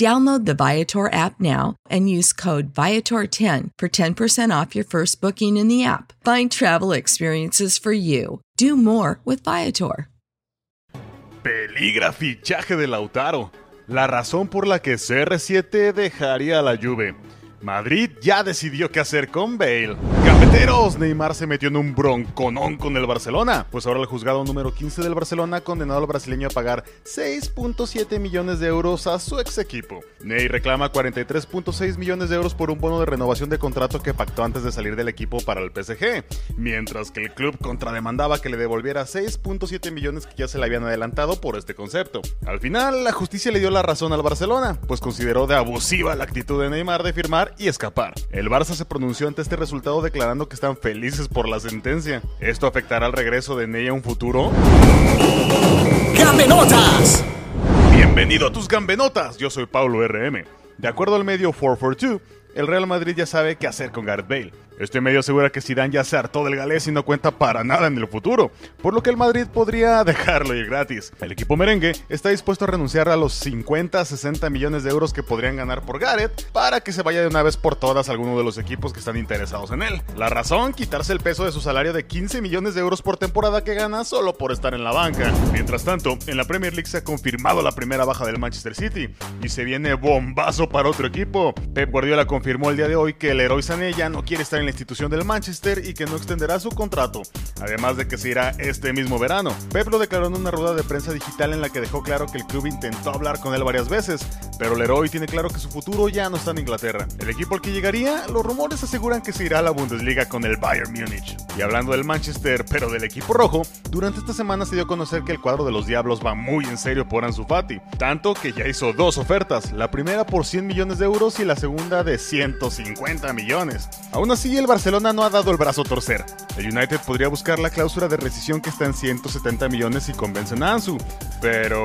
Download the Viator app now and use code Viator10 for 10% off your first booking in the app. Find travel experiences for you. Do more with Viator. Peligra fichaje de Lautaro. La razón por la que CR7 dejaría la Juve. Madrid ya decidió qué hacer con Bale. Cafeteros, Neymar se metió en un bronconón con el Barcelona, pues ahora el juzgado número 15 del Barcelona ha condenado al brasileño a pagar 6.7 millones de euros a su ex equipo. Ney reclama 43.6 millones de euros por un bono de renovación de contrato que pactó antes de salir del equipo para el PSG, mientras que el club contrademandaba que le devolviera 6.7 millones que ya se le habían adelantado por este concepto. Al final, la justicia le dio la razón al Barcelona, pues consideró de abusiva la actitud de Neymar de firmar y escapar. El Barça se pronunció ante este resultado declarando que están felices por la sentencia. ¿Esto afectará al regreso de Ney a un futuro? ¡Gambenotas! Bienvenido a tus Gambenotas, yo soy Paulo RM. De acuerdo al medio 442, el Real Madrid ya sabe qué hacer con Gareth Bale. Este medio asegura que Zidane ya se hartó del galés y no cuenta para nada en el futuro, por lo que el Madrid podría dejarlo ir gratis. El equipo merengue está dispuesto a renunciar a los 50-60 millones de euros que podrían ganar por Gareth para que se vaya de una vez por todas a alguno de los equipos que están interesados en él. La razón, quitarse el peso de su salario de 15 millones de euros por temporada que gana solo por estar en la banca. Mientras tanto, en la Premier League se ha confirmado la primera baja del Manchester City y se viene bombazo para otro equipo. Pep Guardiola confirmó el día de hoy que el héroe Sané ya no quiere estar en institución del Manchester y que no extenderá su contrato, además de que se irá este mismo verano. Pep lo declaró en una rueda de prensa digital en la que dejó claro que el club intentó hablar con él varias veces, pero Leroy tiene claro que su futuro ya no está en Inglaterra. El equipo al que llegaría, los rumores aseguran que se irá a la Bundesliga con el Bayern Múnich. Y hablando del Manchester, pero del equipo rojo, durante esta semana se dio a conocer que el cuadro de los Diablos va muy en serio por Ansu Fati, tanto que ya hizo dos ofertas, la primera por 100 millones de euros y la segunda de 150 millones. Aún así, el Barcelona no ha dado el brazo a torcer. El United podría buscar la cláusula de rescisión que está en 170 millones y convencen a Ansu. Pero,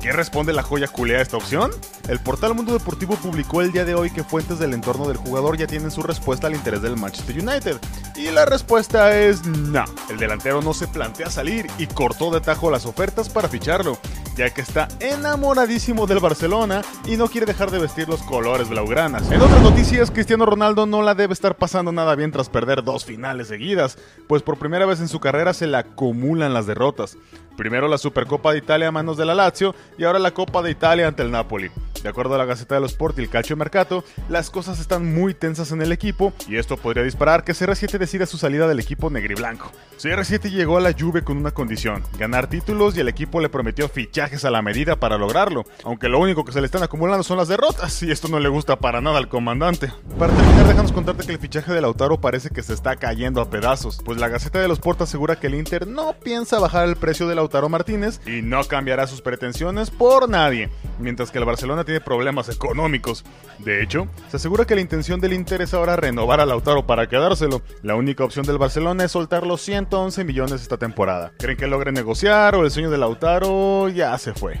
¿qué responde la joya culea a esta opción? El portal Mundo Deportivo publicó el día de hoy que fuentes del entorno del jugador ya tienen su respuesta al interés del Manchester United. Y la respuesta es no. El delantero no se plantea salir y cortó de tajo las ofertas para ficharlo, ya que está enamoradísimo del Barcelona y no quiere dejar de vestir los colores blaugranas. En otras noticias, Cristiano Ronaldo no la debe estar pasando nada bien tras perder dos finales seguidas, pues por primera vez en su carrera se le acumulan las derrotas. Primero la Supercopa de Italia a manos de la Lazio y ahora la Copa de Italia ante el Napoli. De acuerdo a la Gaceta de los Sport y el Calcio Mercato, las cosas están muy tensas en el equipo y esto podría disparar que CR7 decida su salida del equipo negriblanco. CR7 llegó a la Juve con una condición, ganar títulos y el equipo le prometió fichajes a la medida para lograrlo, aunque lo único que se le están acumulando son las derrotas y esto no le gusta para nada al comandante. Para terminar, déjanos contarte que el fichaje de Lautaro parece que se está cayendo a pedazos, pues la Gaceta de los Sport asegura que el Inter no piensa bajar el precio de Lautaro Martínez y no cambiará sus pretensiones por nadie, mientras que el Barcelona tiene problemas económicos. De hecho, se asegura que la intención del Inter es ahora renovar a Lautaro para quedárselo. La única opción del Barcelona es soltar los 111 millones esta temporada. ¿Creen que logre negociar o el sueño de Lautaro ya se fue?